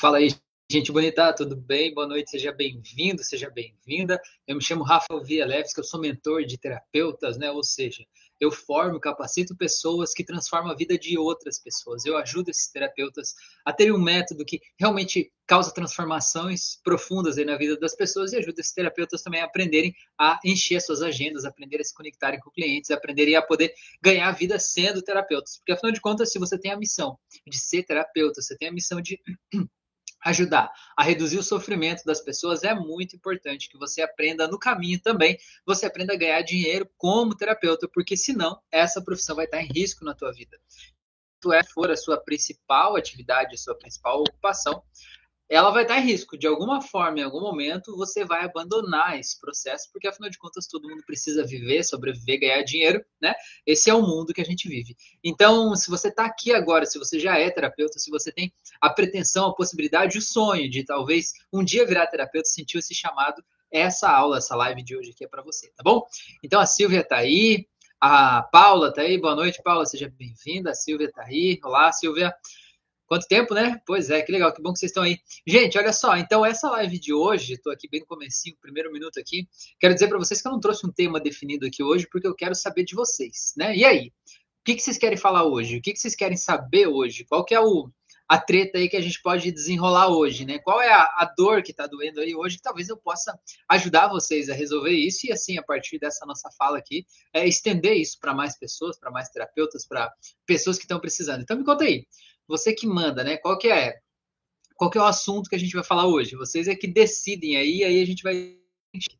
Fala aí, gente bonita, tudo bem? Boa noite, seja bem-vindo, seja bem-vinda. Eu me chamo Rafael Via Leves, que eu sou mentor de terapeutas, né? Ou seja, eu formo, capacito pessoas que transformam a vida de outras pessoas. Eu ajudo esses terapeutas a terem um método que realmente causa transformações profundas na vida das pessoas e ajuda esses terapeutas também a aprenderem a encher suas agendas, aprenderem a se conectarem com clientes, aprenderem a poder ganhar a vida sendo terapeutas. Porque afinal de contas, se você tem a missão de ser terapeuta, você tem a missão de ajudar a reduzir o sofrimento das pessoas, é muito importante que você aprenda no caminho também, você aprenda a ganhar dinheiro como terapeuta, porque senão essa profissão vai estar em risco na tua vida. Se é for a sua principal atividade, a sua principal ocupação, ela vai estar em risco. De alguma forma, em algum momento, você vai abandonar esse processo, porque afinal de contas todo mundo precisa viver, sobreviver, ganhar dinheiro, né? Esse é o mundo que a gente vive. Então, se você está aqui agora, se você já é terapeuta, se você tem a pretensão, a possibilidade, o sonho de talvez um dia virar terapeuta, sentiu esse chamado, essa aula, essa live de hoje aqui é para você, tá bom? Então a Silvia está aí, a Paula está aí, boa noite, Paula, seja bem-vinda, a Silvia está aí, olá, Silvia. Quanto tempo, né? Pois é, que legal, que bom que vocês estão aí. Gente, olha só, então essa live de hoje, estou aqui bem no comecinho, primeiro minuto aqui, quero dizer para vocês que eu não trouxe um tema definido aqui hoje, porque eu quero saber de vocês, né? E aí? O que, que vocês querem falar hoje? O que, que vocês querem saber hoje? Qual que é o, a treta aí que a gente pode desenrolar hoje, né? Qual é a, a dor que está doendo aí hoje? Que talvez eu possa ajudar vocês a resolver isso e assim, a partir dessa nossa fala aqui, é, estender isso para mais pessoas, para mais terapeutas, para pessoas que estão precisando. Então me conta aí, você que manda, né? Qual que é? Qual que é o assunto que a gente vai falar hoje? Vocês é que decidem aí, aí a gente vai,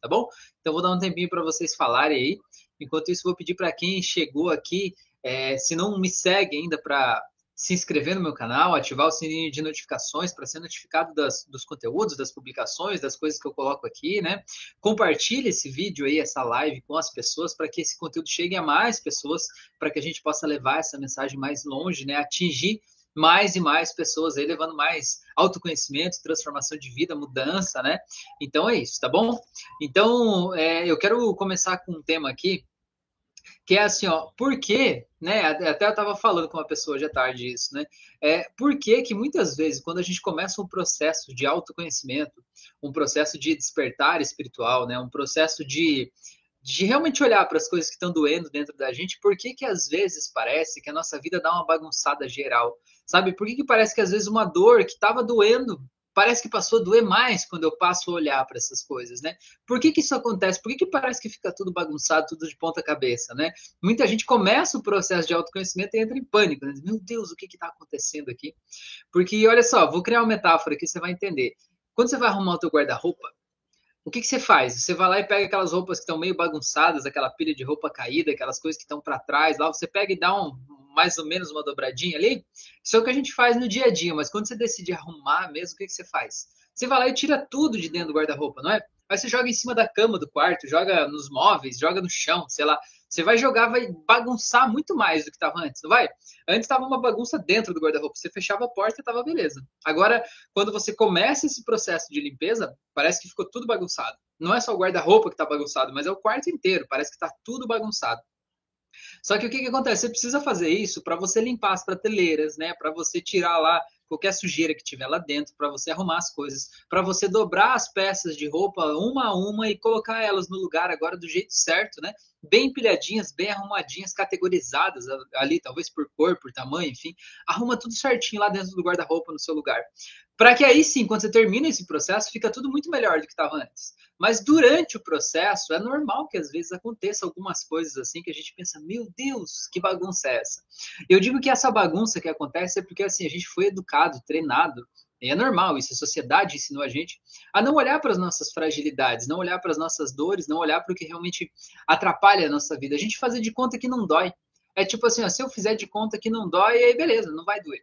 tá bom? Então vou dar um tempinho para vocês falarem aí. Enquanto isso, vou pedir para quem chegou aqui, é, se não me segue ainda para se inscrever no meu canal, ativar o sininho de notificações para ser notificado das, dos conteúdos, das publicações, das coisas que eu coloco aqui, né? Compartilhe esse vídeo aí, essa live com as pessoas para que esse conteúdo chegue a mais pessoas, para que a gente possa levar essa mensagem mais longe, né? Atingir mais e mais pessoas aí, levando mais autoconhecimento, transformação de vida, mudança, né? Então é isso, tá bom? Então, é, eu quero começar com um tema aqui, que é assim, ó, por que, né? Até eu estava falando com uma pessoa hoje à tarde isso, né? É, por que que muitas vezes, quando a gente começa um processo de autoconhecimento, um processo de despertar espiritual, né? Um processo de de realmente olhar para as coisas que estão doendo dentro da gente, por que que às vezes parece que a nossa vida dá uma bagunçada geral? Sabe? Por que, que parece que às vezes uma dor que estava doendo parece que passou a doer mais quando eu passo a olhar para essas coisas, né? Por que, que isso acontece? Por que, que parece que fica tudo bagunçado, tudo de ponta cabeça, né? Muita gente começa o processo de autoconhecimento e entra em pânico, né? Meu Deus, o que está acontecendo aqui? Porque, olha só, vou criar uma metáfora que você vai entender. Quando você vai arrumar o teu guarda-roupa, o que, que, você faz? Você vai lá e pega aquelas roupas que estão meio bagunçadas, aquela pilha de roupa caída, aquelas coisas que estão para trás, lá você pega e dá um, mais ou menos uma dobradinha ali. Isso é o que a gente faz no dia a dia, mas quando você decide arrumar mesmo, o que, que você faz? Você vai lá e tira tudo de dentro do guarda-roupa, não é? Aí você joga em cima da cama do quarto, joga nos móveis, joga no chão, sei lá. Você vai jogar, vai bagunçar muito mais do que estava antes, não vai? Antes estava uma bagunça dentro do guarda-roupa. Você fechava a porta e estava beleza. Agora, quando você começa esse processo de limpeza, parece que ficou tudo bagunçado. Não é só o guarda-roupa que está bagunçado, mas é o quarto inteiro. Parece que está tudo bagunçado. Só que o que, que acontece? Você precisa fazer isso para você limpar as prateleiras, né? Para você tirar lá qualquer sujeira que tiver lá dentro, para você arrumar as coisas, para você dobrar as peças de roupa uma a uma e colocar elas no lugar agora do jeito certo, né? Bem empilhadinhas, bem arrumadinhas, categorizadas ali, talvez por cor, por tamanho, enfim. Arruma tudo certinho lá dentro do guarda-roupa no seu lugar. Para que aí sim, quando você termina esse processo, fica tudo muito melhor do que estava antes. Mas durante o processo, é normal que às vezes aconteça algumas coisas assim que a gente pensa, meu Deus, que bagunça é essa? Eu digo que essa bagunça que acontece é porque assim, a gente foi educado, treinado, é normal isso, a sociedade ensinou a gente a não olhar para as nossas fragilidades, não olhar para as nossas dores, não olhar para o que realmente atrapalha a nossa vida. A gente fazer de conta que não dói. É tipo assim, ó, se eu fizer de conta que não dói, aí beleza, não vai doer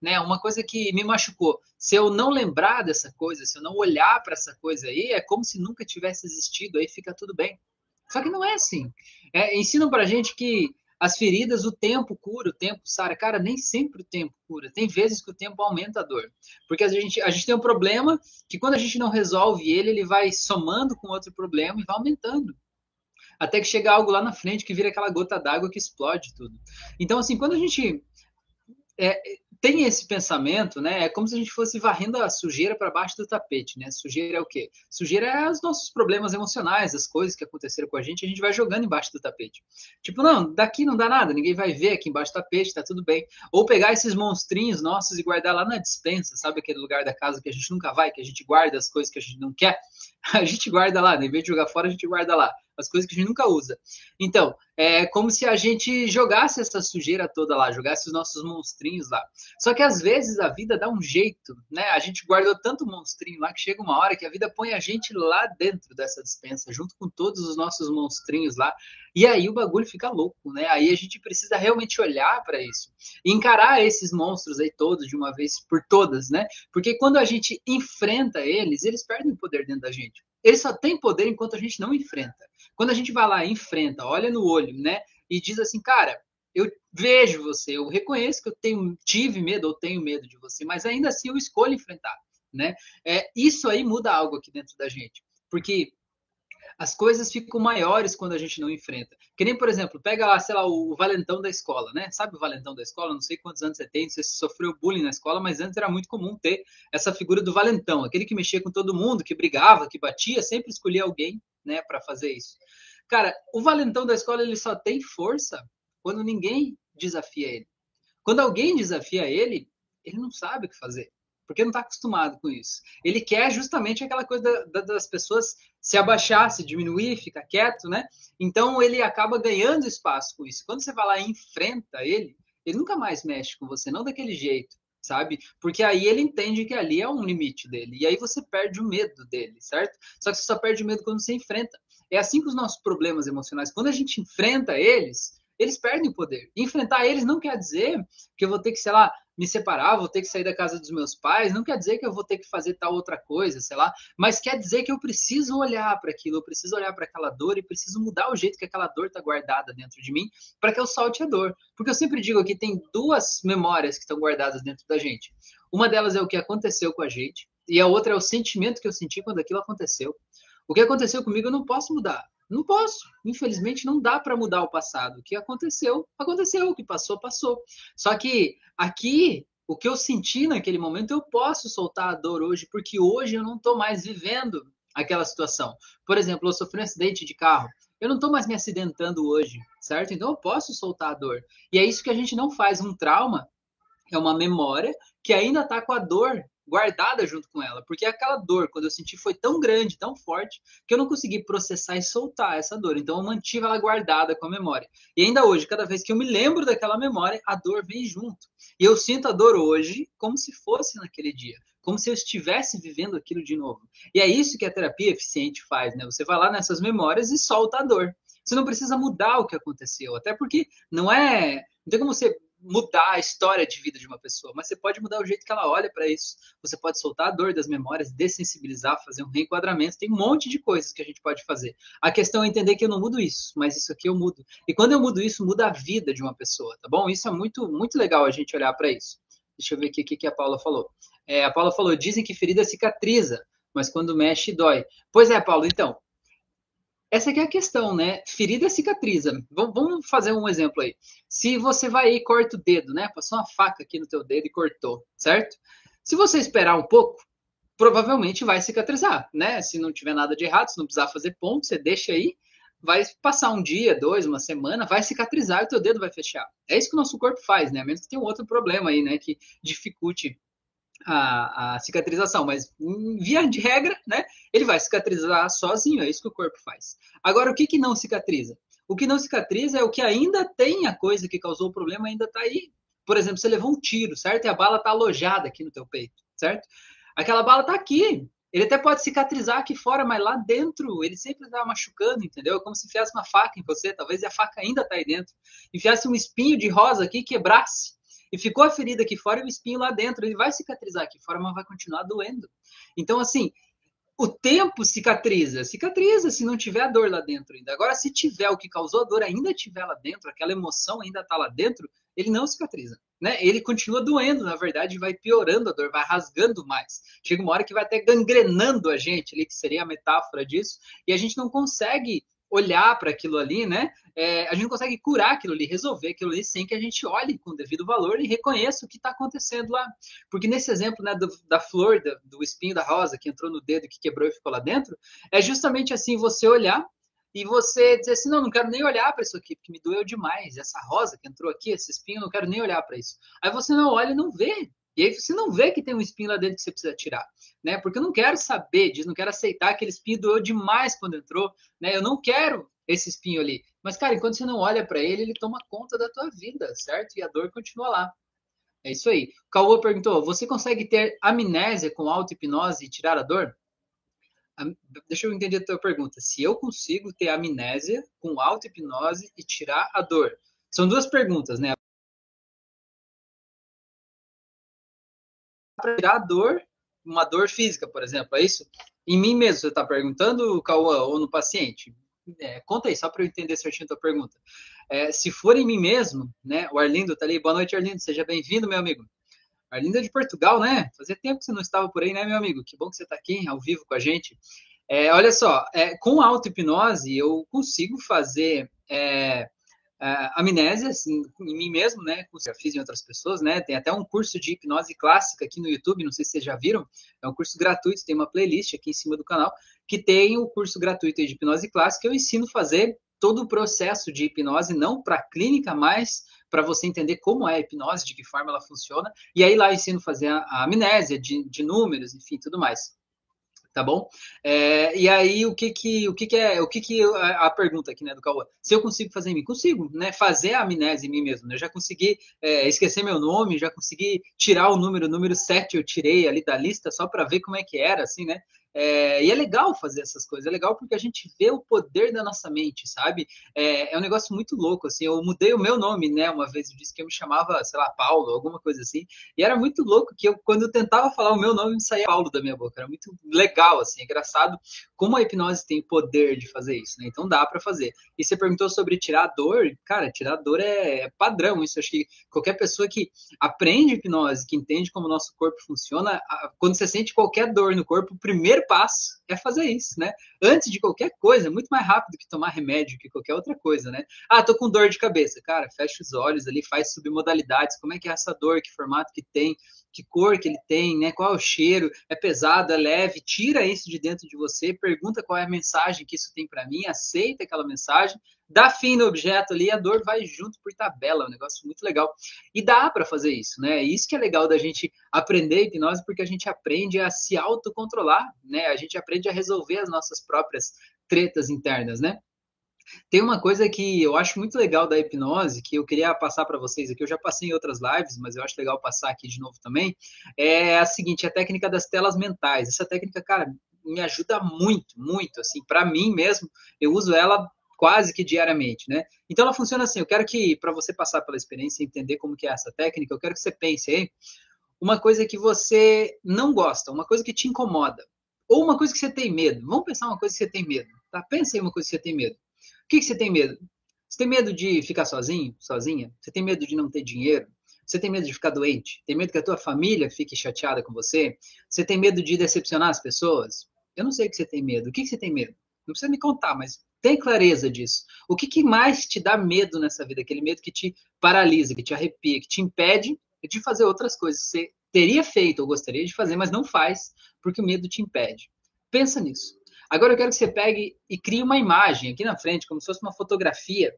né? Uma coisa que me machucou. Se eu não lembrar dessa coisa, se eu não olhar para essa coisa aí, é como se nunca tivesse existido, aí fica tudo bem. Só que não é assim. É, ensinam pra gente que as feridas, o tempo cura, o tempo sara. Cara, nem sempre o tempo cura. Tem vezes que o tempo aumenta a dor. Porque a gente, a gente tem um problema que quando a gente não resolve ele, ele vai somando com outro problema e vai aumentando. Até que chega algo lá na frente que vira aquela gota d'água que explode tudo. Então, assim, quando a gente é, tem esse pensamento, né? É como se a gente fosse varrendo a sujeira para baixo do tapete, né? Sujeira é o quê? Sujeira é os nossos problemas emocionais, as coisas que aconteceram com a gente, a gente vai jogando embaixo do tapete. Tipo, não, daqui não dá nada, ninguém vai ver aqui embaixo do tapete, tá tudo bem. Ou pegar esses monstrinhos nossos e guardar lá na dispensa, sabe aquele lugar da casa que a gente nunca vai, que a gente guarda as coisas que a gente não quer? A gente guarda lá, né? em vez de jogar fora, a gente guarda lá as coisas que a gente nunca usa. Então, é como se a gente jogasse essa sujeira toda lá, jogasse os nossos monstrinhos lá. Só que às vezes a vida dá um jeito, né? A gente guardou tanto monstrinho lá que chega uma hora que a vida põe a gente lá dentro dessa dispensa, junto com todos os nossos monstrinhos lá. E aí o bagulho fica louco, né? Aí a gente precisa realmente olhar para isso, encarar esses monstros aí todos de uma vez por todas, né? Porque quando a gente enfrenta eles, eles perdem o poder dentro da gente. Eles só têm poder enquanto a gente não enfrenta. Quando a gente vai lá, enfrenta, olha no olho, né? E diz assim, cara, eu vejo você, eu reconheço que eu tenho, tive medo ou tenho medo de você, mas ainda assim eu escolho enfrentar, né? É, isso aí muda algo aqui dentro da gente, porque as coisas ficam maiores quando a gente não enfrenta. Que nem, por exemplo, pega lá, sei lá, o valentão da escola, né? Sabe o valentão da escola? Não sei quantos anos você tem, não sei se sofreu bullying na escola, mas antes era muito comum ter essa figura do valentão, aquele que mexia com todo mundo, que brigava, que batia, sempre escolhia alguém, né, para fazer isso. Cara, o valentão da escola ele só tem força quando ninguém desafia ele. Quando alguém desafia ele, ele não sabe o que fazer porque não está acostumado com isso. Ele quer justamente aquela coisa da, da, das pessoas se abaixar, se diminuir, ficar quieto, né? Então ele acaba ganhando espaço com isso. Quando você vai lá e enfrenta ele, ele nunca mais mexe com você, não daquele jeito, sabe? Porque aí ele entende que ali é um limite dele. E aí você perde o medo dele, certo? Só que você só perde o medo quando você enfrenta. É assim com os nossos problemas emocionais. Quando a gente enfrenta eles, eles perdem o poder. enfrentar eles não quer dizer que eu vou ter que, sei lá, me separar, vou ter que sair da casa dos meus pais, não quer dizer que eu vou ter que fazer tal outra coisa, sei lá, mas quer dizer que eu preciso olhar para aquilo, eu preciso olhar para aquela dor e preciso mudar o jeito que aquela dor está guardada dentro de mim para que eu solte a dor. Porque eu sempre digo que tem duas memórias que estão guardadas dentro da gente. Uma delas é o que aconteceu com a gente e a outra é o sentimento que eu senti quando aquilo aconteceu. O que aconteceu comigo eu não posso mudar. Não posso. Infelizmente, não dá para mudar o passado. O que aconteceu, aconteceu. O que passou, passou. Só que aqui, o que eu senti naquele momento, eu posso soltar a dor hoje, porque hoje eu não estou mais vivendo aquela situação. Por exemplo, eu sofri um acidente de carro. Eu não estou mais me acidentando hoje, certo? Então eu posso soltar a dor. E é isso que a gente não faz. Um trauma é uma memória que ainda está com a dor guardada junto com ela, porque aquela dor, quando eu senti, foi tão grande, tão forte, que eu não consegui processar e soltar essa dor. Então eu mantive ela guardada com a memória. E ainda hoje, cada vez que eu me lembro daquela memória, a dor vem junto. E eu sinto a dor hoje como se fosse naquele dia, como se eu estivesse vivendo aquilo de novo. E é isso que a terapia eficiente faz, né? Você vai lá nessas memórias e solta a dor. Você não precisa mudar o que aconteceu, até porque não é, não tem como você mudar a história de vida de uma pessoa, mas você pode mudar o jeito que ela olha para isso. Você pode soltar a dor das memórias, dessensibilizar, fazer um reenquadramento. Tem um monte de coisas que a gente pode fazer. A questão é entender que eu não mudo isso, mas isso aqui eu mudo. E quando eu mudo isso, muda a vida de uma pessoa, tá bom? Isso é muito, muito legal a gente olhar para isso. Deixa eu ver aqui o que a Paula falou. É, a Paula falou: dizem que ferida cicatriza, mas quando mexe, dói. Pois é, Paulo, então, essa é a questão, né? Ferida cicatriza. Vamos fazer um exemplo aí. Se você vai e corta o dedo, né? Passou uma faca aqui no teu dedo e cortou, certo? Se você esperar um pouco, provavelmente vai cicatrizar, né? Se não tiver nada de errado, se não precisar fazer ponto, você deixa aí, vai passar um dia, dois, uma semana, vai cicatrizar e o teu dedo vai fechar. É isso que o nosso corpo faz, né? A menos que tenha um outro problema aí, né? Que dificulte a, a, cicatrização, mas via de regra, né, ele vai cicatrizar sozinho, é isso que o corpo faz. Agora, o que, que não cicatriza? O que não cicatriza é o que ainda tem a coisa que causou o problema, ainda está aí. Por exemplo, você levou um tiro, certo? E a bala está alojada aqui no teu peito, certo? Aquela bala está aqui. Ele até pode cicatrizar aqui fora, mas lá dentro ele sempre está machucando, entendeu? É como se enfiasse uma faca em você, talvez a faca ainda está aí dentro. Enfiasse um espinho de rosa aqui e quebrasse e ficou a ferida aqui fora e o espinho lá dentro. Ele vai cicatrizar aqui fora, mas vai continuar doendo. Então, assim, o tempo cicatriza, cicatriza se não tiver a dor lá dentro ainda. Agora, se tiver o que causou a dor ainda estiver lá dentro, aquela emoção ainda está lá dentro, ele não cicatriza, né? Ele continua doendo, na verdade, vai piorando a dor, vai rasgando mais. Chega uma hora que vai até gangrenando a gente, ali que seria a metáfora disso, e a gente não consegue olhar para aquilo ali, né? É, a gente não consegue curar aquilo ali, resolver aquilo ali sem que a gente olhe com devido valor e reconheça o que está acontecendo lá. Porque nesse exemplo né, do, da flor, do, do espinho da rosa que entrou no dedo, que quebrou e ficou lá dentro, é justamente assim você olhar e você dizer assim, não, não quero nem olhar para isso aqui, porque me doeu demais. Essa rosa que entrou aqui, esse espinho, não quero nem olhar para isso. Aí você não olha e não vê. E aí você não vê que tem um espinho lá dentro que você precisa tirar, né? Porque eu não quero saber disso, não quero aceitar que aquele espinho doeu demais quando entrou, né? Eu não quero esse espinho ali. Mas, cara, enquanto você não olha para ele, ele toma conta da tua vida, certo? E a dor continua lá. É isso aí. O perguntou: você consegue ter amnésia com auto-hipnose e tirar a dor? Deixa eu entender a tua pergunta. Se eu consigo ter amnésia com auto-hipnose e tirar a dor? São duas perguntas, né? Para tirar dor, uma dor física, por exemplo, é isso? Em mim mesmo, você está perguntando, Cauã, ou no paciente? É, conta aí, só para eu entender certinho a tua pergunta. É, se for em mim mesmo, né? O Arlindo está ali. Boa noite, Arlindo. Seja bem-vindo, meu amigo. Arlindo é de Portugal, né? Fazia tempo que você não estava por aí, né, meu amigo? Que bom que você está aqui ao vivo com a gente. É, olha só, é, com auto-hipnose eu consigo fazer é, é amnésia assim, em mim mesmo, né? Como já fiz em outras pessoas, né? Tem até um curso de hipnose clássica aqui no YouTube, não sei se vocês já viram. É um curso gratuito, tem uma playlist aqui em cima do canal que tem o curso gratuito de hipnose clássica. Eu ensino a fazer todo o processo de hipnose, não para clínica, mas para você entender como é a hipnose, de que forma ela funciona. E aí lá eu ensino a fazer a, a amnésia de, de números, enfim, tudo mais tá bom? É, e aí o que que o que que é o que que a, a pergunta aqui né do Cauã? Se eu consigo fazer em mim, consigo, né? Fazer a amnésia em mim mesmo. Né? Eu já consegui é, esquecer meu nome, já consegui tirar o número, o número 7 eu tirei ali da lista só para ver como é que era, assim, né? É, e é legal fazer essas coisas, é legal porque a gente vê o poder da nossa mente, sabe? É, é, um negócio muito louco, assim, eu mudei o meu nome, né, uma vez, eu disse que eu me chamava, sei lá, Paulo, alguma coisa assim, e era muito louco que eu, quando eu tentava falar o meu nome, saía Paulo da minha boca, era muito legal, assim, engraçado como a hipnose tem poder de fazer isso, né? Então dá para fazer. E você perguntou sobre tirar dor, cara, tirar dor é, é padrão, isso acho que qualquer pessoa que aprende hipnose, que entende como o nosso corpo funciona, quando você sente qualquer dor no corpo, o primeiro passo é fazer isso, né? Antes de qualquer coisa, é muito mais rápido que tomar remédio, que qualquer outra coisa, né? Ah, tô com dor de cabeça. Cara, fecha os olhos ali, faz submodalidades, como é que é essa dor, que formato que tem, que cor que ele tem, né? Qual é o cheiro? É pesado, é leve? Tira isso de dentro de você, pergunta qual é a mensagem que isso tem para mim, aceita aquela mensagem, dá fim no objeto ali, a dor vai junto por tabela, é um negócio muito legal. E dá para fazer isso, né? Isso que é legal da gente aprender hipnose, porque a gente aprende a se autocontrolar, né? A gente aprende a resolver as nossas próprias tretas internas, né? Tem uma coisa que eu acho muito legal da hipnose, que eu queria passar para vocês aqui, eu já passei em outras lives, mas eu acho legal passar aqui de novo também, é a seguinte, a técnica das telas mentais. Essa técnica, cara, me ajuda muito, muito, assim, para mim mesmo, eu uso ela quase que diariamente, né? Então ela funciona assim, eu quero que, para você passar pela experiência e entender como que é essa técnica, eu quero que você pense aí uma coisa que você não gosta, uma coisa que te incomoda, ou uma coisa que você tem medo. Vamos pensar uma coisa que você tem medo, tá? Pensa aí uma coisa que você tem medo. O que, que você tem medo? Você tem medo de ficar sozinho, sozinha? Você tem medo de não ter dinheiro? Você tem medo de ficar doente? Tem medo que a tua família fique chateada com você? Você tem medo de decepcionar as pessoas? Eu não sei o que você tem medo. O que, que você tem medo? Não precisa me contar, mas tem clareza disso. O que, que mais te dá medo nessa vida? Aquele medo que te paralisa, que te arrepia, que te impede de fazer outras coisas que você teria feito ou gostaria de fazer, mas não faz porque o medo te impede. Pensa nisso. Agora eu quero que você pegue e crie uma imagem aqui na frente, como se fosse uma fotografia.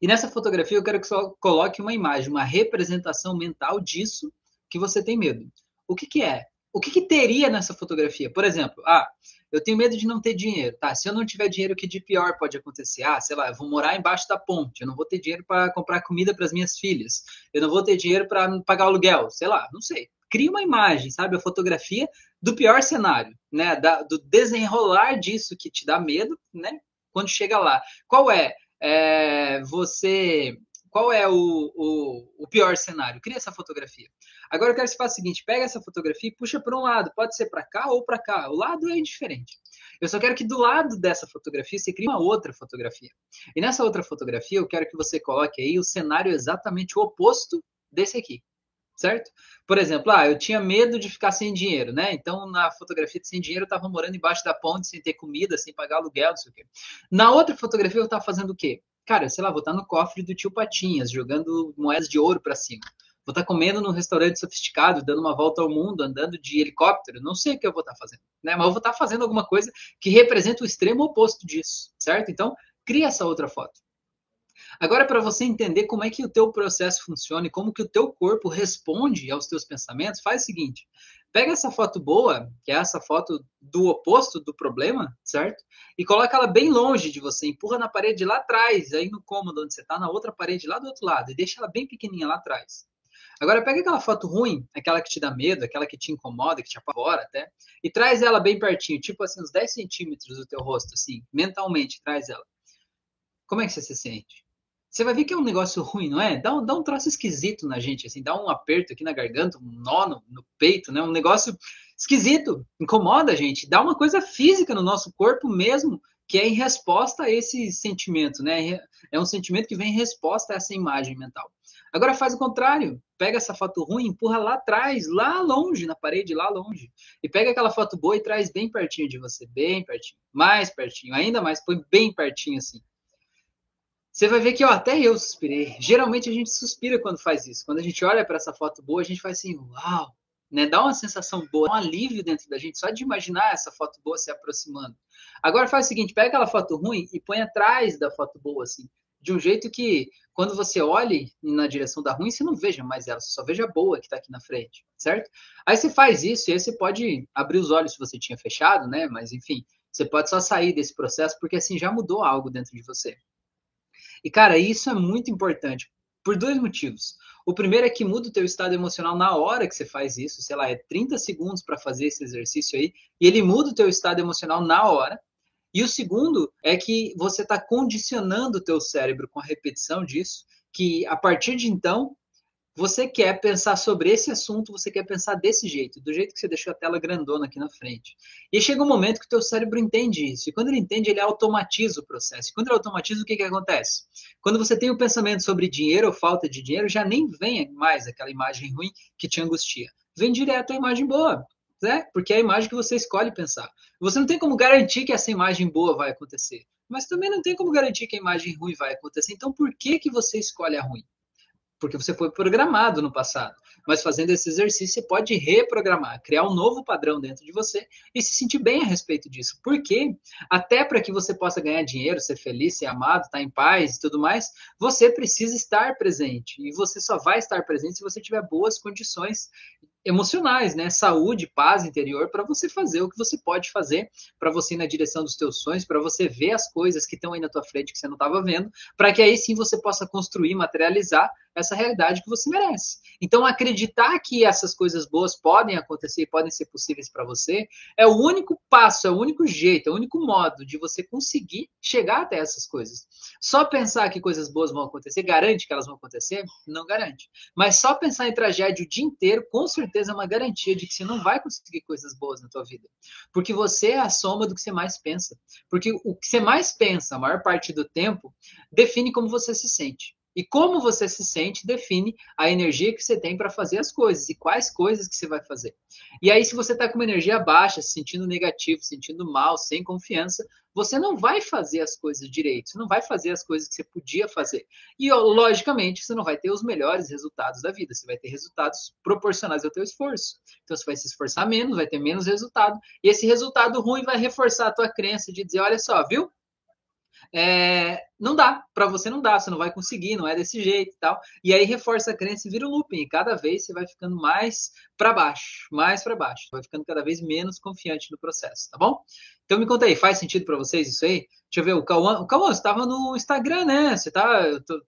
E nessa fotografia eu quero que você coloque uma imagem, uma representação mental disso que você tem medo. O que, que é? O que, que teria nessa fotografia? Por exemplo, ah, eu tenho medo de não ter dinheiro. Tá, se eu não tiver dinheiro, o que de pior pode acontecer? Ah, sei lá, eu vou morar embaixo da ponte, eu não vou ter dinheiro para comprar comida para as minhas filhas, eu não vou ter dinheiro para pagar aluguel, sei lá, não sei cria uma imagem, sabe? A fotografia do pior cenário, né? Da, do desenrolar disso que te dá medo, né? Quando chega lá. Qual é, é você. Qual é o, o, o, pior cenário? Cria essa fotografia. Agora eu quero que você faça o seguinte: pega essa fotografia e puxa para um lado. Pode ser para cá ou para cá. O lado é indiferente. Eu só quero que do lado dessa fotografia você crie uma outra fotografia. E nessa outra fotografia eu quero que você coloque aí o cenário exatamente oposto desse aqui. certo? Por exemplo, ah, eu tinha medo de ficar sem dinheiro, né? Então, na fotografia de sem dinheiro, eu estava morando embaixo da ponte, sem ter comida, sem pagar aluguel, não sei o quê. Na outra fotografia, eu estava fazendo o quê? Cara, sei lá, vou estar no cofre do tio Patinhas, jogando moedas de ouro para cima. Vou estar comendo num restaurante sofisticado, dando uma volta ao mundo, andando de helicóptero. Não sei o que eu vou estar fazendo, né? Mas eu vou estar fazendo alguma coisa que representa o extremo oposto disso, certo? Então, cria essa outra foto. Agora, para você entender como é que o teu processo funciona e como que o teu corpo responde aos teus pensamentos, faz o seguinte. Pega essa foto boa, que é essa foto do oposto do problema, certo? E coloca ela bem longe de você, empurra na parede lá atrás, aí no cômodo onde você está, na outra parede lá do outro lado, e deixa ela bem pequenininha lá atrás. Agora pega aquela foto ruim, aquela que te dá medo, aquela que te incomoda, que te apavora até, e traz ela bem pertinho, tipo assim, uns 10 centímetros do teu rosto, assim, mentalmente, traz ela. Como é que você se sente? Você vai ver que é um negócio ruim, não é? Dá um, dá um troço esquisito na gente, assim, dá um aperto aqui na garganta, um nó no, no peito, né? Um negócio esquisito, incomoda a gente, dá uma coisa física no nosso corpo mesmo, que é em resposta a esse sentimento, né? É um sentimento que vem em resposta a essa imagem mental. Agora faz o contrário, pega essa foto ruim, empurra lá atrás, lá longe, na parede, lá longe, e pega aquela foto boa e traz bem pertinho de você, bem pertinho, mais pertinho, ainda mais, põe bem pertinho assim você vai ver que ó, até eu suspirei. Geralmente a gente suspira quando faz isso. Quando a gente olha para essa foto boa, a gente faz assim, uau, né? Dá uma sensação boa, um alívio dentro da gente só de imaginar essa foto boa se aproximando. Agora faz o seguinte, pega aquela foto ruim e põe atrás da foto boa assim, de um jeito que quando você olhe na direção da ruim, você não veja mais ela, você só veja a boa que está aqui na frente, certo? Aí você faz isso e aí você pode abrir os olhos se você tinha fechado, né? Mas enfim, você pode só sair desse processo porque assim já mudou algo dentro de você. E, cara, isso é muito importante por dois motivos. O primeiro é que muda o teu estado emocional na hora que você faz isso, sei lá, é 30 segundos para fazer esse exercício aí, e ele muda o teu estado emocional na hora. E o segundo é que você está condicionando o teu cérebro com a repetição disso, que a partir de então você quer pensar sobre esse assunto, você quer pensar desse jeito, do jeito que você deixou a tela grandona aqui na frente. E chega um momento que o teu cérebro entende isso. E quando ele entende, ele automatiza o processo. E quando ele automatiza, o que, que acontece? Quando você tem o um pensamento sobre dinheiro ou falta de dinheiro, já nem vem mais aquela imagem ruim que te angustia. Vem direto a imagem boa. Né? Porque é a imagem que você escolhe pensar. Você não tem como garantir que essa imagem boa vai acontecer. Mas também não tem como garantir que a imagem ruim vai acontecer. Então, por que, que você escolhe a ruim? Porque você foi programado no passado. Mas fazendo esse exercício, você pode reprogramar, criar um novo padrão dentro de você e se sentir bem a respeito disso. Porque até para que você possa ganhar dinheiro, ser feliz, ser amado, estar em paz e tudo mais, você precisa estar presente. E você só vai estar presente se você tiver boas condições emocionais, né? Saúde, paz interior para você fazer o que você pode fazer, para você ir na direção dos teus sonhos, para você ver as coisas que estão aí na tua frente que você não estava vendo, para que aí sim você possa construir, materializar essa realidade que você merece. Então, acreditar que essas coisas boas podem acontecer e podem ser possíveis para você é o único passo, é o único jeito, é o único modo de você conseguir chegar até essas coisas. Só pensar que coisas boas vão acontecer garante que elas vão acontecer? Não garante. Mas só pensar em tragédia o dia inteiro, com certeza é uma garantia de que você não vai conseguir coisas boas na tua vida. Porque você é a soma do que você mais pensa. Porque o que você mais pensa, a maior parte do tempo, define como você se sente. E como você se sente define a energia que você tem para fazer as coisas e quais coisas que você vai fazer. E aí, se você está com uma energia baixa, se sentindo negativo, se sentindo mal, sem confiança, você não vai fazer as coisas direito, você não vai fazer as coisas que você podia fazer. E, logicamente, você não vai ter os melhores resultados da vida, você vai ter resultados proporcionais ao teu esforço. Então, você vai se esforçar menos, vai ter menos resultado, e esse resultado ruim vai reforçar a tua crença de dizer, olha só, viu? É, não dá, para você não dá, você não vai conseguir, não é desse jeito e tal. E aí reforça a crença e vira um looping. E cada vez você vai ficando mais para baixo, mais para baixo. Vai ficando cada vez menos confiante no processo, tá bom? Então me conta aí, faz sentido para vocês isso aí? Deixa eu ver, o Cauã, o Cauã, você estava no Instagram, né? Você tá. Eu, tô,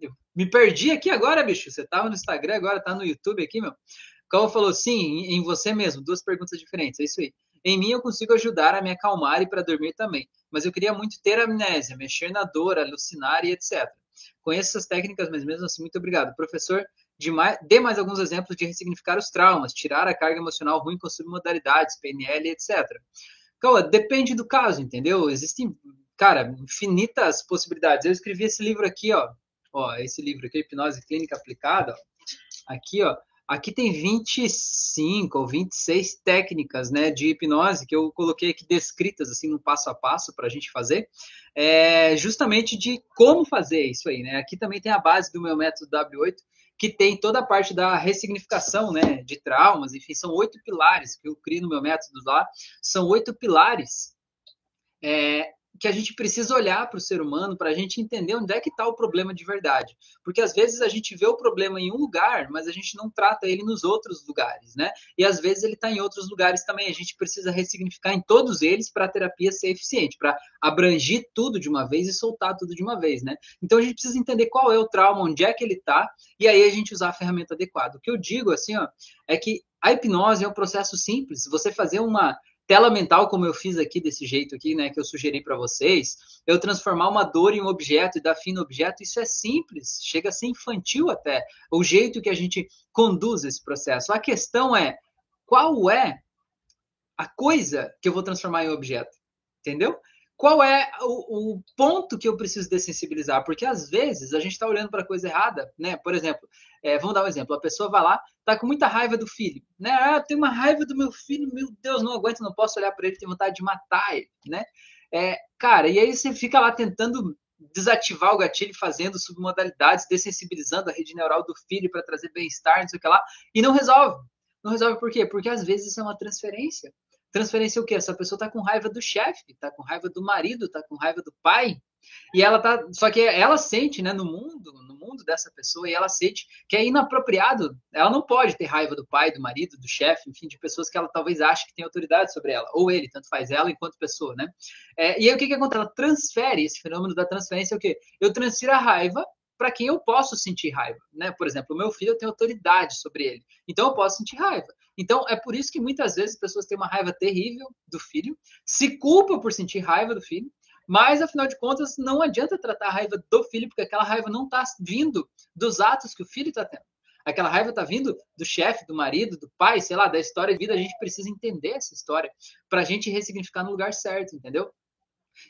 eu me perdi aqui agora, bicho. Você estava no Instagram, agora tá no YouTube aqui, meu. O Cauã falou, sim, em você mesmo, duas perguntas diferentes, é isso aí. Em mim eu consigo ajudar a me acalmar e para dormir também, mas eu queria muito ter amnésia, mexer na dor, alucinar e etc. Conheço essas técnicas, mas mesmo assim, muito obrigado. Professor, de mais, dê mais alguns exemplos de ressignificar os traumas, tirar a carga emocional ruim com submodalidades, PNL, etc. Calma, depende do caso, entendeu? Existem, cara, infinitas possibilidades. Eu escrevi esse livro aqui, ó, ó, esse livro aqui, Hipnose Clínica Aplicada, ó. aqui, ó, aqui tem 25 ou 26 técnicas, né, de hipnose que eu coloquei aqui descritas assim no passo a passo para a gente fazer, é, justamente de como fazer isso aí, né? Aqui também tem a base do meu método W8 que tem toda a parte da ressignificação, né, de traumas, enfim, são oito pilares que eu crio no meu método lá, são oito pilares é, que a gente precisa olhar para o ser humano para a gente entender onde é que está o problema de verdade. Porque às vezes a gente vê o problema em um lugar, mas a gente não trata ele nos outros lugares, né? E às vezes ele está em outros lugares também. A gente precisa ressignificar em todos eles para a terapia ser eficiente, para abranger tudo de uma vez e soltar tudo de uma vez, né? Então a gente precisa entender qual é o trauma, onde é que ele está, e aí a gente usar a ferramenta adequada. O que eu digo assim, ó, é que a hipnose é um processo simples. Você fazer uma tela mental, como eu fiz aqui desse jeito aqui, né, que eu sugeri para vocês, eu transformar uma dor em um objeto e dar fim no objeto, isso é simples, chega a ser infantil até, o jeito que a gente conduz esse processo. A questão é, qual é a coisa que eu vou transformar em objeto? Entendeu? Qual é o, o, ponto que eu preciso dessensibilizar? Porque às vezes a gente está olhando para coisa errada, né? Por exemplo, é, vamos dar um exemplo: a pessoa vai lá, está com muita raiva do filho, né? Ah, eu tenho uma raiva do meu filho, meu Deus, não aguento, não posso olhar para ele, tenho vontade de matar ele, né? É, cara, e aí você fica lá tentando desativar o gatilho, fazendo submodalidades, dessensibilizando a rede neural do filho para trazer bem-estar, não sei o que lá, e não resolve. Não resolve por quê? Porque às vezes isso é uma transferência. Transferência é o quê? Essa pessoa está com raiva do chefe, está com raiva do marido, está com raiva do pai. E ela tá, só que ela sente, né, no mundo, no mundo dessa pessoa, e ela sente que é inapropriado. Ela não pode ter raiva do pai, do marido, do chefe, enfim, de pessoas que ela talvez ache que tem autoridade sobre ela, ou ele, tanto faz ela enquanto pessoa, né? É, e aí o que que acontece? Ela transfere esse fenômeno da transferência, é o quê? Eu transfiro a raiva para quem eu posso sentir raiva, né? Por exemplo, o meu filho eu tenho autoridade sobre ele, então eu posso sentir raiva. Então é por isso que muitas vezes as pessoas têm uma raiva terrível do filho, se culpam por sentir raiva do filho, mas afinal de contas não adianta tratar a raiva do filho porque aquela raiva não está vindo dos atos que o filho está tendo. Aquela raiva está vindo do chefe, do marido, do pai, sei lá, da história de vida. A gente precisa entender essa história para a gente ressignificar no lugar certo, entendeu?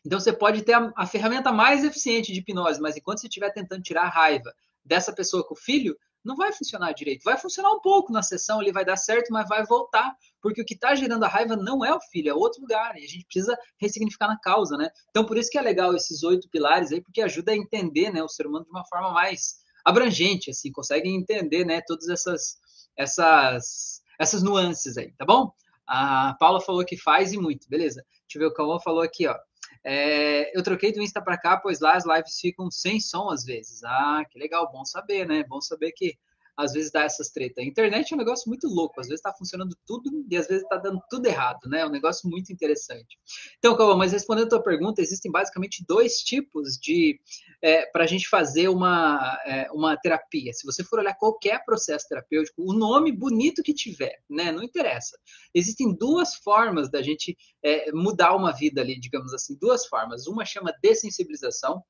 Então você pode ter a, a ferramenta mais eficiente de hipnose, mas enquanto você estiver tentando tirar a raiva dessa pessoa com o filho, não vai funcionar direito. Vai funcionar um pouco na sessão, ele vai dar certo, mas vai voltar, porque o que está gerando a raiva não é o filho, é outro lugar, e a gente precisa ressignificar na causa, né? Então, por isso que é legal esses oito pilares aí, porque ajuda a entender, né, o ser humano de uma forma mais abrangente, assim, consegue entender, né, todas essas, essas, essas nuances aí, tá bom? A Paula falou que faz e muito, beleza. Deixa eu ver o Calvão falou aqui, ó. É, eu troquei do Insta para cá, pois lá as lives ficam sem som às vezes. Ah, que legal, bom saber, né? Bom saber que às vezes dá essas tretas. A internet é um negócio muito louco, às vezes está funcionando tudo e às vezes está dando tudo errado, né? É um negócio muito interessante. Então, Calma, mas respondendo a tua pergunta, existem basicamente dois tipos de é, para a gente fazer uma, é, uma terapia. Se você for olhar qualquer processo terapêutico, o nome bonito que tiver, né? Não interessa. Existem duas formas da gente é, mudar uma vida ali, digamos assim, duas formas. Uma chama dessensibilização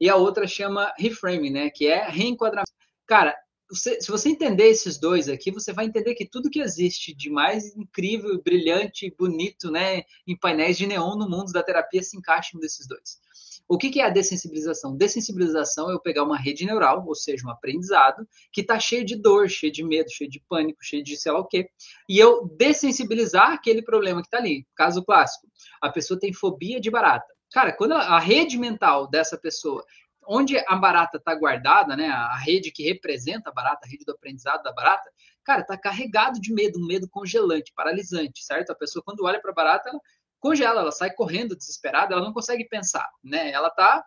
e a outra chama reframing, né? Que é reenquadramento. Cara, você, se você entender esses dois aqui, você vai entender que tudo que existe de mais incrível, brilhante, bonito, né, em painéis de neon no mundo da terapia se encaixa em um desses dois. O que, é a dessensibilização? Dessensibilização é eu pegar uma rede neural, ou seja, um aprendizado, que está cheio de dor, cheio de medo, cheio de pânico, cheio de sei lá o quê, e eu dessensibilizar aquele problema que está ali. Caso clássico, a pessoa tem fobia de barata. Cara, quando a rede mental dessa pessoa onde a barata está guardada, né, a rede que representa a barata, a rede do aprendizado da barata, cara, está carregado de medo, um medo congelante, paralisante, certo? A pessoa, quando olha para a barata, ela congela, ela sai correndo desesperada, ela não consegue pensar, né? Ela está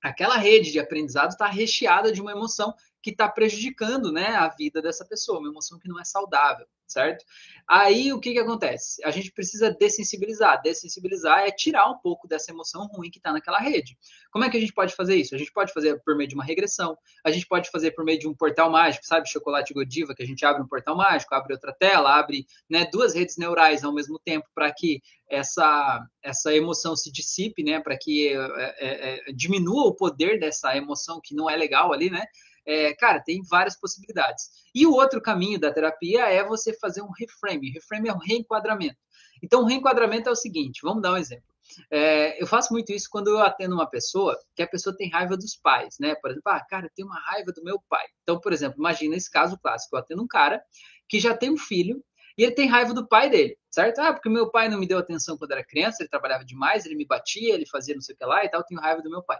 aquela rede de aprendizado está recheada de uma emoção que está prejudicando né, a vida dessa pessoa, uma emoção que não é saudável, certo? Aí o que, que acontece? A gente precisa dessensibilizar. Dessensibilizar é tirar um pouco dessa emoção ruim que está naquela rede. Como é que a gente pode fazer isso? A gente pode fazer por meio de uma regressão, a gente pode fazer por meio de um portal mágico, sabe? Chocolate Godiva, que a gente abre um portal mágico, abre outra tela, abre né, duas redes neurais ao mesmo tempo para que essa, essa emoção se dissipe, né? Para que é, é, é, diminua o poder dessa emoção que não é legal ali, né? É, cara, tem várias possibilidades. E o outro caminho da terapia é você fazer um reframe. Reframe é um reenquadramento. Então, o reenquadramento é o seguinte: vamos dar um exemplo. É, eu faço muito isso quando eu atendo uma pessoa que a pessoa tem raiva dos pais, né? Por exemplo, ah, cara, tenho uma raiva do meu pai. Então, por exemplo, imagina esse caso clássico. Eu atendo um cara que já tem um filho e ele tem raiva do pai dele, certo? Ah, porque meu pai não me deu atenção quando era criança, ele trabalhava demais, ele me batia, ele fazia não sei o que lá e tal, eu tenho raiva do meu pai.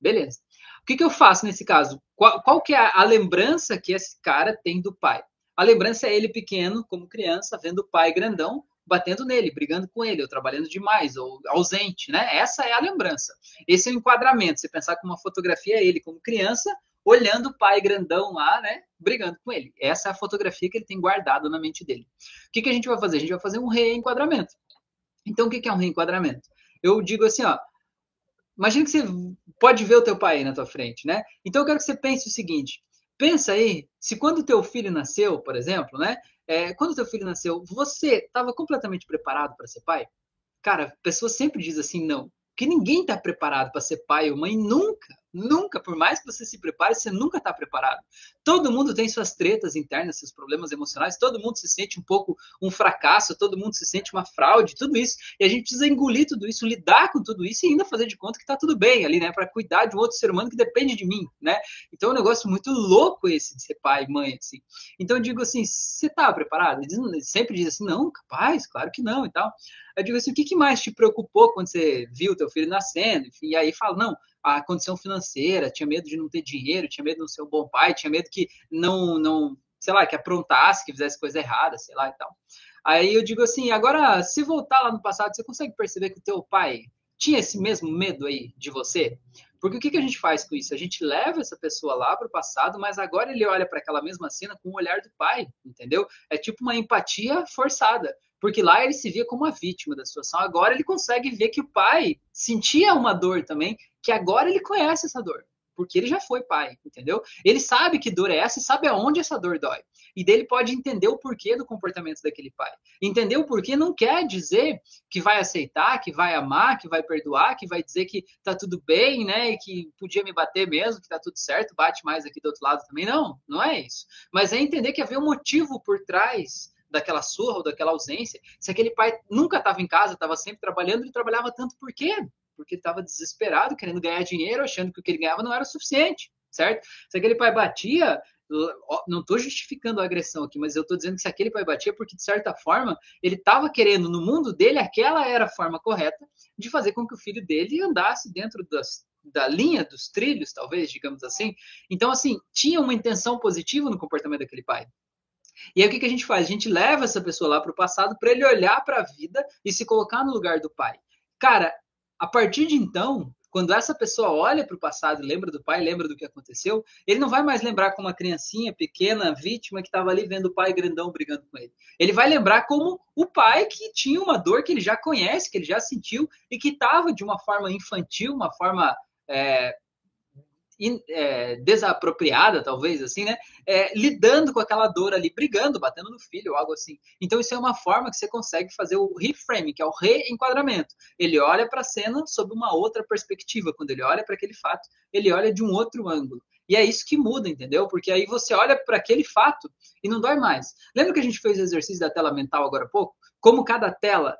Beleza. O que, que eu faço nesse caso? Qual, qual que é a, a lembrança que esse cara tem do pai? A lembrança é ele pequeno, como criança, vendo o pai grandão, batendo nele, brigando com ele, ou trabalhando demais, ou ausente, né? Essa é a lembrança. Esse é o enquadramento. Você pensar que uma fotografia é ele como criança, olhando o pai grandão lá, né? Brigando com ele. Essa é a fotografia que ele tem guardado na mente dele. O que, que a gente vai fazer? A gente vai fazer um reenquadramento. Então, o que, que é um reenquadramento? Eu digo assim, ó. Imagina que você pode ver o teu pai aí na tua frente, né? Então, eu quero que você pense o seguinte. Pensa aí, se quando teu filho nasceu, por exemplo, né? É, quando teu filho nasceu, você estava completamente preparado para ser pai? Cara, a pessoa sempre diz assim, não. Que ninguém está preparado para ser pai ou mãe nunca. Nunca, por mais que você se prepare, você nunca está preparado. Todo mundo tem suas tretas internas, seus problemas emocionais, todo mundo se sente um pouco um fracasso, todo mundo se sente uma fraude, tudo isso. E a gente precisa engolir tudo isso, lidar com tudo isso e ainda fazer de conta que está tudo bem ali, né? Para cuidar de um outro ser humano que depende de mim, né? Então é um negócio muito louco esse de ser pai e mãe, assim. Então eu digo assim, você está preparado? Ele sempre diz assim, não, capaz, claro que não e tal. Eu digo assim, o que, mais te preocupou quando você viu teu filho nascendo? Enfim, e aí fala, não, a condição financeira, tinha medo de não ter dinheiro, tinha medo de não ser um bom pai, tinha medo que não, não, sei lá, que aprontasse, que fizesse coisa errada, sei lá e tal. Aí eu digo assim, agora, se voltar lá no passado, você consegue perceber que o teu pai tinha esse mesmo medo aí de você? Porque o que, que a gente faz com isso? A gente leva essa pessoa lá para o passado, mas agora ele olha para aquela mesma cena com o olhar do pai, entendeu? É tipo uma empatia forçada porque lá ele se via como a vítima da situação. Agora ele consegue ver que o pai sentia uma dor também, que agora ele conhece essa dor, porque ele já foi pai, entendeu? Ele sabe que dor é essa e sabe aonde essa dor dói. E dele pode entender o porquê do comportamento daquele pai. Entender o porquê não quer dizer que vai aceitar, que vai amar, que vai perdoar, que vai dizer que tá tudo bem, né? E que podia me bater mesmo, que tá tudo certo, bate mais aqui do outro lado também. Não, não é isso. Mas é entender que havia um motivo por trás daquela surra ou daquela ausência, se aquele pai nunca estava em casa, estava sempre trabalhando, ele trabalhava tanto por quê? Porque estava desesperado, querendo ganhar dinheiro, achando que o que ele ganhava não era suficiente, certo? Se aquele pai batia, não estou justificando a agressão aqui, mas eu estou dizendo que se aquele pai batia, porque de certa forma ele estava querendo no mundo dele aquela era a forma correta de fazer com que o filho dele andasse dentro das, da linha dos trilhos, talvez, digamos assim. Então, assim, tinha uma intenção positiva no comportamento daquele pai. E aí o que, que a gente faz? A gente leva essa pessoa lá para o passado para ele olhar para a vida e se colocar no lugar do pai. Cara, a partir de então, quando essa pessoa olha para o passado, lembra do pai, lembra do que aconteceu, ele não vai mais lembrar como uma criancinha pequena, vítima que estava ali vendo o pai grandão brigando com ele. Ele vai lembrar como o pai que tinha uma dor que ele já conhece, que ele já sentiu e que estava de uma forma infantil, uma forma é, in, é, desapropriada, talvez, assim, né? É, lidando com aquela dor ali, brigando, batendo no filho, algo assim. Então, isso é uma forma que você consegue fazer o reframe, que é o reenquadramento. Ele olha para a cena sob uma outra perspectiva. Quando ele olha para aquele fato, ele olha de um outro ângulo. E é isso que muda, entendeu? Porque aí você olha para aquele fato e não dói mais. Lembra que a gente fez o exercício da tela mental agora há pouco? Como cada tela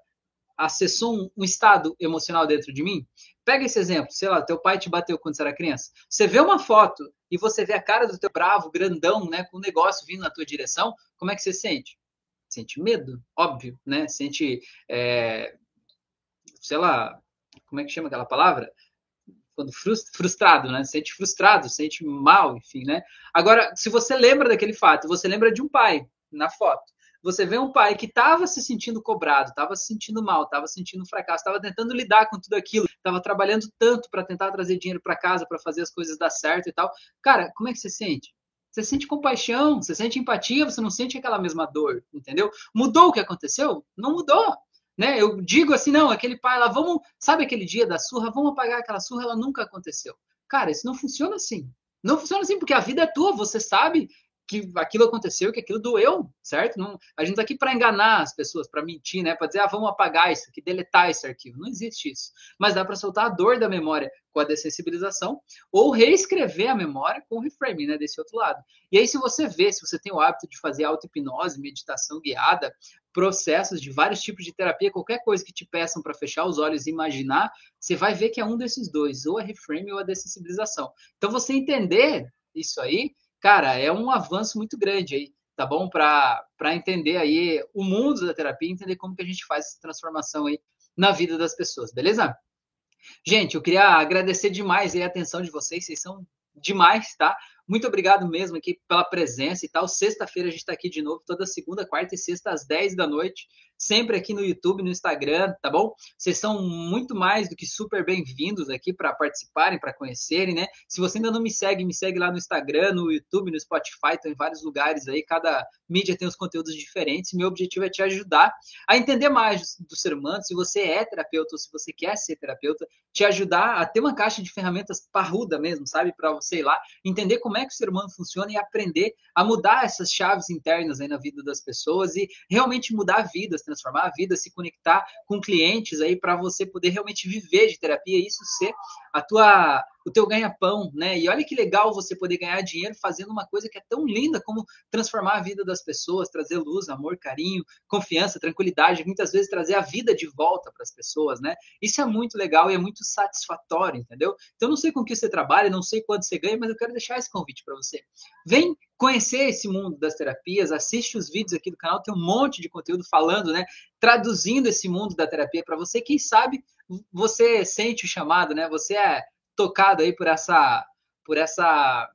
acessou um, estado emocional dentro de mim? Pega esse exemplo, sei lá, teu pai te bateu quando você era criança. Você vê uma foto e você vê a cara do teu bravo, grandão, né, com um negócio vindo na tua direção, como é que você sente? Sente medo, óbvio, né? Sente, é, sei lá, como é que chama aquela palavra? Quando frustrado, né? Sente frustrado, sente mal, enfim, né? Agora, se você lembra daquele fato, você lembra de um pai na foto você vê um pai que estava se sentindo cobrado, estava se sentindo mal, estava sentindo fracasso, estava tentando lidar com tudo aquilo, estava trabalhando tanto para tentar trazer dinheiro para casa, para fazer as coisas dar certo e tal. Cara, como é que você sente? Você sente compaixão, você sente empatia, você não sente aquela mesma dor, entendeu? Mudou o que aconteceu? Não mudou. Né? Eu digo assim, não, aquele pai lá, vamos, sabe aquele dia da surra, vamos apagar aquela surra, ela nunca aconteceu. Cara, isso não funciona assim. Não funciona assim, porque a vida é tua, você sabe que aquilo aconteceu, que aquilo doeu, certo? Não, a gente está aqui para enganar as pessoas, para mentir, né? Para dizer, ah, vamos apagar isso aqui, deletar esse arquivo. Não existe isso. Mas dá para soltar a dor da memória com a dessensibilização ou reescrever a memória com o reframing, né? Desse outro lado. E aí, se você vê, se você tem o hábito de fazer auto-hipnose, meditação guiada, processos de vários tipos de terapia, qualquer coisa que te peçam para fechar os olhos e imaginar, você vai ver que é um desses dois, ou a reframing ou a dessensibilização. Então, você entender isso aí cara, é um avanço muito grande aí, tá bom? Para entender aí o mundo da terapia, entender como que a gente faz essa transformação aí na vida das pessoas, beleza? Gente, eu queria agradecer demais a atenção de vocês, vocês são demais, tá? Muito obrigado mesmo aqui pela presença e tal. Sexta-feira a gente está aqui de novo, toda segunda, quarta e sexta, às 10 da noite sempre aqui no YouTube, no Instagram, tá bom? Vocês são muito mais do que super bem-vindos aqui para participarem, para conhecerem, né? Se você ainda não me segue, me segue lá no Instagram, no YouTube, no Spotify, estão em vários lugares aí, cada mídia tem os conteúdos diferentes. Meu objetivo é te ajudar a entender mais do ser humano, se você é terapeuta ou se você quer ser terapeuta, te ajudar a ter uma caixa de ferramentas parruda mesmo, sabe? Para você ir lá, entender como é que o ser humano funciona e aprender a mudar essas chaves internas aí na vida das pessoas e realmente mudar vidas, transformar a vida, se conectar com clientes aí para você poder realmente viver de terapia, isso ser a tua o teu ganha-pão, né? E olha que legal você poder ganhar dinheiro fazendo uma coisa que é tão linda como transformar a vida das pessoas, trazer luz, amor, carinho, confiança, tranquilidade, muitas vezes trazer a vida de volta para as pessoas, né? Isso é muito legal e é muito satisfatório, entendeu? Então não sei com que você trabalha, não sei quanto você ganha, mas eu quero deixar esse convite para você. Vem conhecer esse mundo das terapias, assiste os vídeos aqui do canal, tem um monte de conteúdo falando, né? Traduzindo esse mundo da terapia para você. Quem sabe você sente o chamado, né? Você é tocado aí por essa, por essa,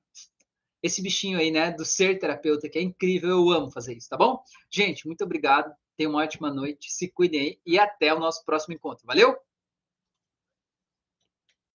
esse bichinho aí, né, do ser terapeuta, que é incrível, eu amo fazer isso, tá bom? Gente, muito obrigado, tenham uma ótima noite, se cuidem aí e até o nosso próximo encontro. Valeu?